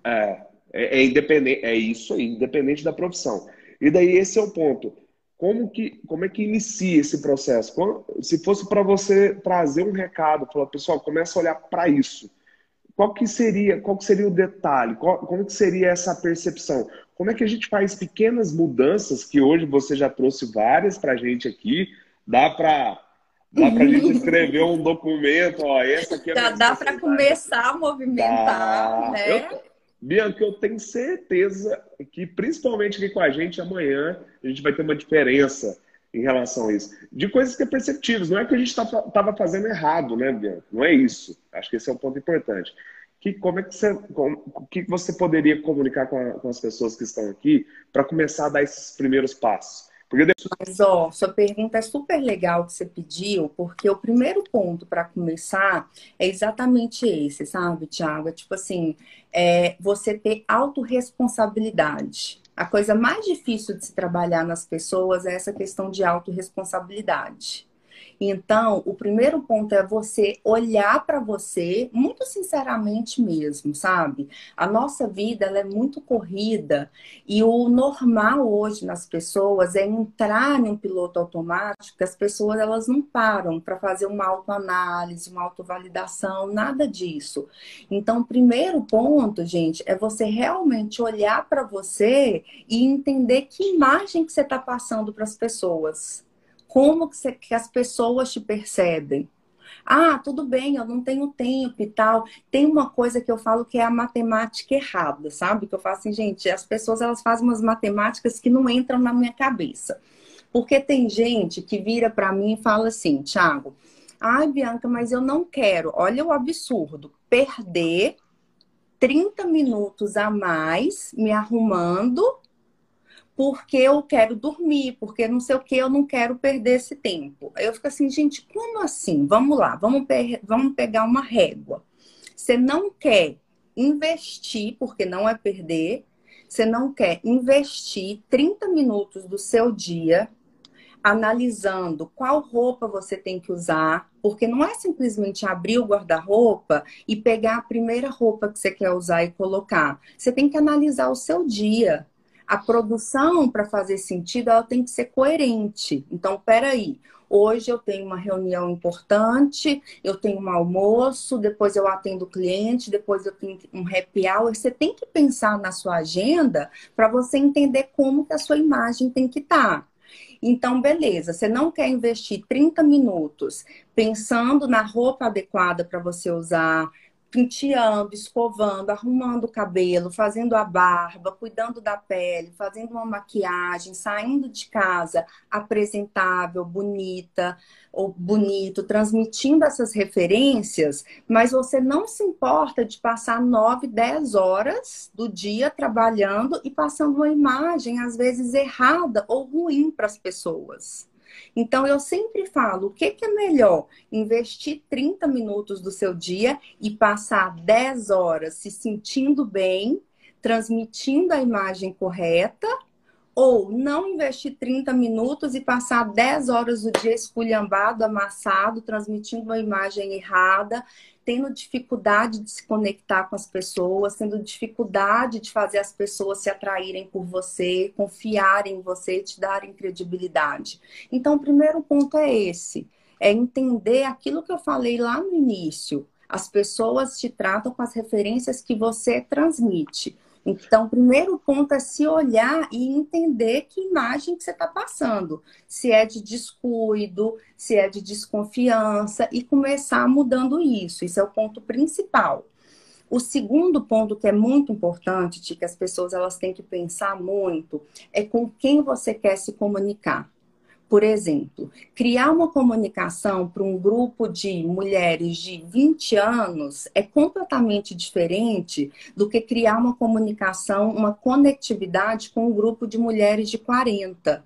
É, é, é, independente, é isso aí, independente da profissão. E daí esse é o ponto. Como, que, como é que inicia esse processo? se fosse para você trazer um recado, falar, pessoal, começa a olhar para isso. Qual que seria, qual que seria o detalhe? Qual, como que seria essa percepção? Como é que a gente faz pequenas mudanças que hoje você já trouxe várias para a gente aqui? Dá para Dá para a gente escrever um documento, ó, essa aqui é Já dá para começar a movimentar, dá. né? Eu, Bianca, eu tenho certeza que, principalmente aqui com a gente, amanhã a gente vai ter uma diferença em relação a isso. De coisas que é perceptíveis. Não é que a gente estava tá, fazendo errado, né, Bianca? Não é isso. Acho que esse é um ponto importante. Que, como é que você, o que você poderia comunicar com, a, com as pessoas que estão aqui para começar a dar esses primeiros passos? Porque... Mas, ó, sua pergunta é super legal que você pediu, porque o primeiro ponto para começar é exatamente esse, sabe, Tiago? É tipo assim, é você ter autorresponsabilidade. A coisa mais difícil de se trabalhar nas pessoas é essa questão de autorresponsabilidade. Então, o primeiro ponto é você olhar para você muito sinceramente mesmo, sabe? A nossa vida ela é muito corrida e o normal hoje nas pessoas é entrar em um piloto automático, que as pessoas elas não param para fazer uma autoanálise, uma autovalidação, nada disso. Então, o primeiro ponto, gente, é você realmente olhar para você e entender que imagem que você está passando para as pessoas como que, você, que as pessoas te percebem. Ah, tudo bem, eu não tenho tempo e tal. Tem uma coisa que eu falo que é a matemática errada, sabe? Que eu falo assim, gente, as pessoas elas fazem umas matemáticas que não entram na minha cabeça. Porque tem gente que vira para mim e fala assim, Thiago, ai, Bianca, mas eu não quero, olha o absurdo, perder 30 minutos a mais me arrumando porque eu quero dormir, porque não sei o que, eu não quero perder esse tempo. Eu fico assim, gente, como assim? Vamos lá, vamos, pe vamos pegar uma régua. Você não quer investir, porque não é perder, você não quer investir 30 minutos do seu dia analisando qual roupa você tem que usar, porque não é simplesmente abrir o guarda-roupa e pegar a primeira roupa que você quer usar e colocar. Você tem que analisar o seu dia a produção, para fazer sentido, ela tem que ser coerente. Então, peraí, hoje eu tenho uma reunião importante, eu tenho um almoço, depois eu atendo o cliente, depois eu tenho um happy hour. Você tem que pensar na sua agenda para você entender como que a sua imagem tem que estar. Tá. Então, beleza, você não quer investir 30 minutos pensando na roupa adequada para você usar, penteando, escovando, arrumando o cabelo, fazendo a barba, cuidando da pele, fazendo uma maquiagem, saindo de casa apresentável, bonita ou bonito, transmitindo essas referências, mas você não se importa de passar 9, 10 horas do dia trabalhando e passando uma imagem às vezes errada ou ruim para as pessoas. Então, eu sempre falo: o que, que é melhor? Investir 30 minutos do seu dia e passar 10 horas se sentindo bem, transmitindo a imagem correta, Ou não investir 30 minutos e passar 10 horas do dia esculhambado, amassado, transmitindo uma imagem errada, tendo dificuldade de se conectar com as pessoas, tendo dificuldade de fazer as pessoas se atraírem por você, confiarem em você, te darem credibilidade. Então, o primeiro ponto é esse: é entender aquilo que eu falei lá no início. As pessoas te tratam com as referências que você transmite. Então, o primeiro ponto é se olhar e entender que imagem que você está passando. Se é de descuido, se é de desconfiança, e começar mudando isso. Isso é o ponto principal. O segundo ponto que é muito importante, que as pessoas elas têm que pensar muito, é com quem você quer se comunicar. Por exemplo, criar uma comunicação para um grupo de mulheres de 20 anos é completamente diferente do que criar uma comunicação, uma conectividade com um grupo de mulheres de 40.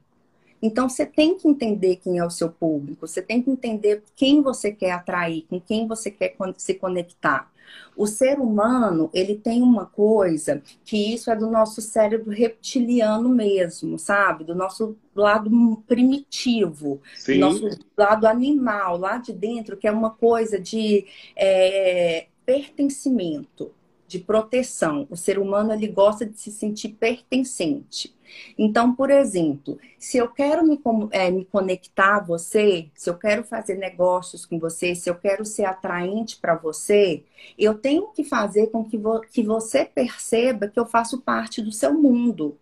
Então, você tem que entender quem é o seu público, você tem que entender quem você quer atrair, com quem você quer se conectar. O ser humano, ele tem uma coisa que isso é do nosso cérebro reptiliano mesmo, sabe? Do nosso lado primitivo, Sim. do nosso lado animal, lá de dentro, que é uma coisa de é, pertencimento de proteção. O ser humano ele gosta de se sentir pertencente. Então, por exemplo, se eu quero me, é, me conectar a você, se eu quero fazer negócios com você, se eu quero ser atraente para você, eu tenho que fazer com que, vo que você perceba que eu faço parte do seu mundo.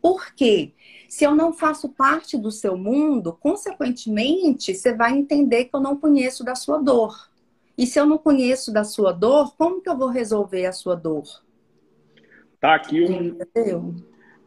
Por quê? Se eu não faço parte do seu mundo, consequentemente, você vai entender que eu não conheço da sua dor. E se eu não conheço da sua dor, como que eu vou resolver a sua dor? Tá aqui um,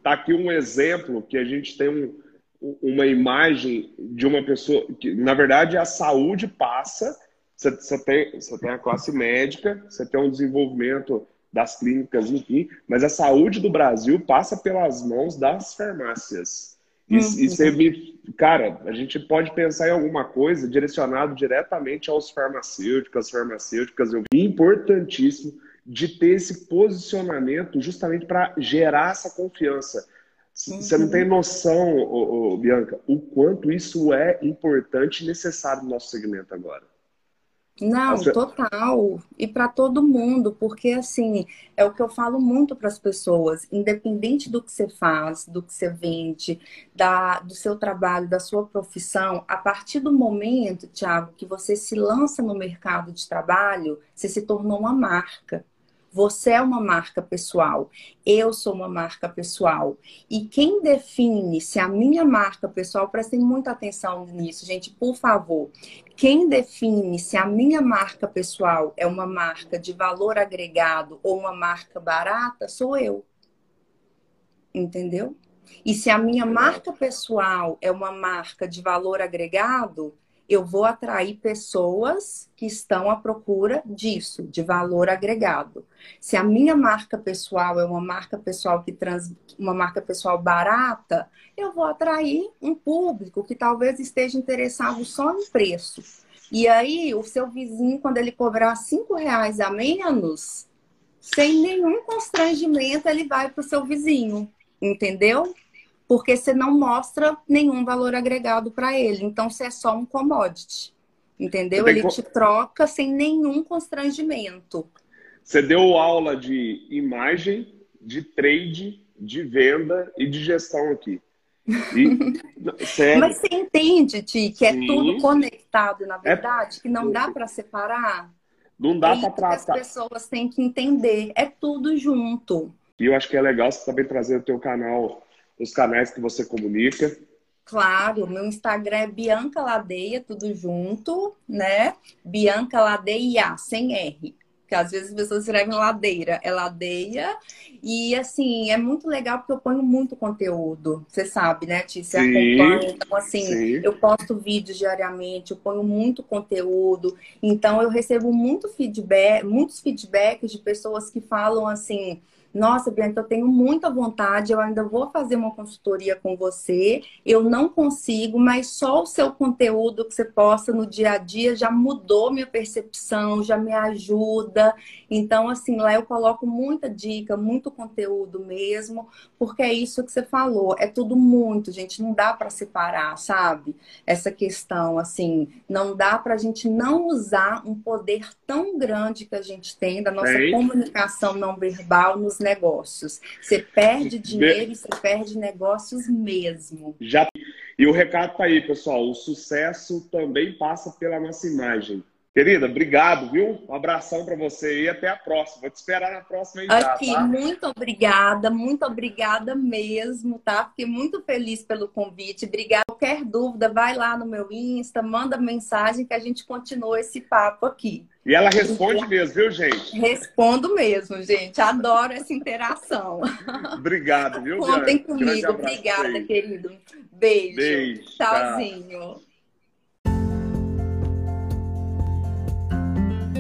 tá aqui um exemplo que a gente tem um, uma imagem de uma pessoa que, na verdade, a saúde passa. Você, você, tem, você tem a classe médica, você tem um desenvolvimento das clínicas, enfim, mas a saúde do Brasil passa pelas mãos das farmácias. E, uhum. e você me, cara, a gente pode pensar em alguma coisa direcionado diretamente aos farmacêuticos, farmacêuticas. Eu vi importantíssimo de ter esse posicionamento justamente para gerar essa confiança. Você não tem noção, ô, ô, Bianca, o quanto isso é importante e necessário no nosso segmento agora. Não, total. E para todo mundo, porque assim, é o que eu falo muito para as pessoas, independente do que você faz, do que você vende, da, do seu trabalho, da sua profissão, a partir do momento, Thiago, que você se lança no mercado de trabalho, você se tornou uma marca. Você é uma marca pessoal, eu sou uma marca pessoal. E quem define se a minha marca pessoal, prestem muita atenção nisso, gente, por favor. Quem define se a minha marca pessoal é uma marca de valor agregado ou uma marca barata sou eu. Entendeu? E se a minha marca pessoal é uma marca de valor agregado, eu vou atrair pessoas que estão à procura disso, de valor agregado. Se a minha marca pessoal é uma marca pessoal que trans, uma marca pessoal barata, eu vou atrair um público que talvez esteja interessado só em preço. E aí, o seu vizinho, quando ele cobrar cinco reais a menos, sem nenhum constrangimento, ele vai para o seu vizinho, entendeu? Porque você não mostra nenhum valor agregado para ele. Então, você é só um commodity. Entendeu? Ele te troca sem nenhum constrangimento. Você deu aula de imagem, de trade, de venda e de gestão aqui. E, [LAUGHS] Mas você entende, Ti, que é Sim. tudo conectado, na é verdade? É... Que não dá para separar? Não dá é para tratar. As pessoas têm que entender. É tudo junto. E eu acho que é legal você também trazer o teu canal os canais que você comunica. Claro, meu Instagram é Bianca Ladeia, tudo junto, né? Bianca Ladeia, sem R. Porque às vezes as pessoas escrevem ladeira, é ladeia. E assim, é muito legal porque eu ponho muito conteúdo. Você sabe, né, Tícia? Acompanha. Então, assim, sim. eu posto vídeos diariamente, eu ponho muito conteúdo. Então, eu recebo muito feedback, muitos feedbacks de pessoas que falam assim Nossa, Bianca, eu tenho muita vontade, eu ainda vou fazer uma consultoria com você. Eu não consigo, mas só o seu conteúdo que você posta no dia a dia já mudou minha percepção, já me ajuda. Então, assim, lá eu coloco muita dica, muito conteúdo mesmo, porque é isso que você falou. É tudo muito, gente. Não dá para separar, sabe? Essa questão, assim, não dá para a gente não usar um poder tão grande que a gente tem da nossa comunicação não verbal nos negócios. Você perde dinheiro e você perde negócios mesmo. Já e o recado tá aí, pessoal. O sucesso também passa pela nossa imagem. Querida, obrigado, viu? Um abração para você e até a próxima. Vou te esperar na próxima já, Aqui, tá? muito obrigada, muito obrigada mesmo, tá? Fiquei muito feliz pelo convite. Obrigada. Qualquer dúvida, vai lá no meu Insta, manda mensagem que a gente continua esse papo aqui. E ela responde mesmo, viu, gente? Respondo mesmo, gente. Adoro essa interação. [LAUGHS] Obrigado, viu? Contem comigo. Obrigada, querido. Beijo. Beijo. Tchauzinho. Tchau.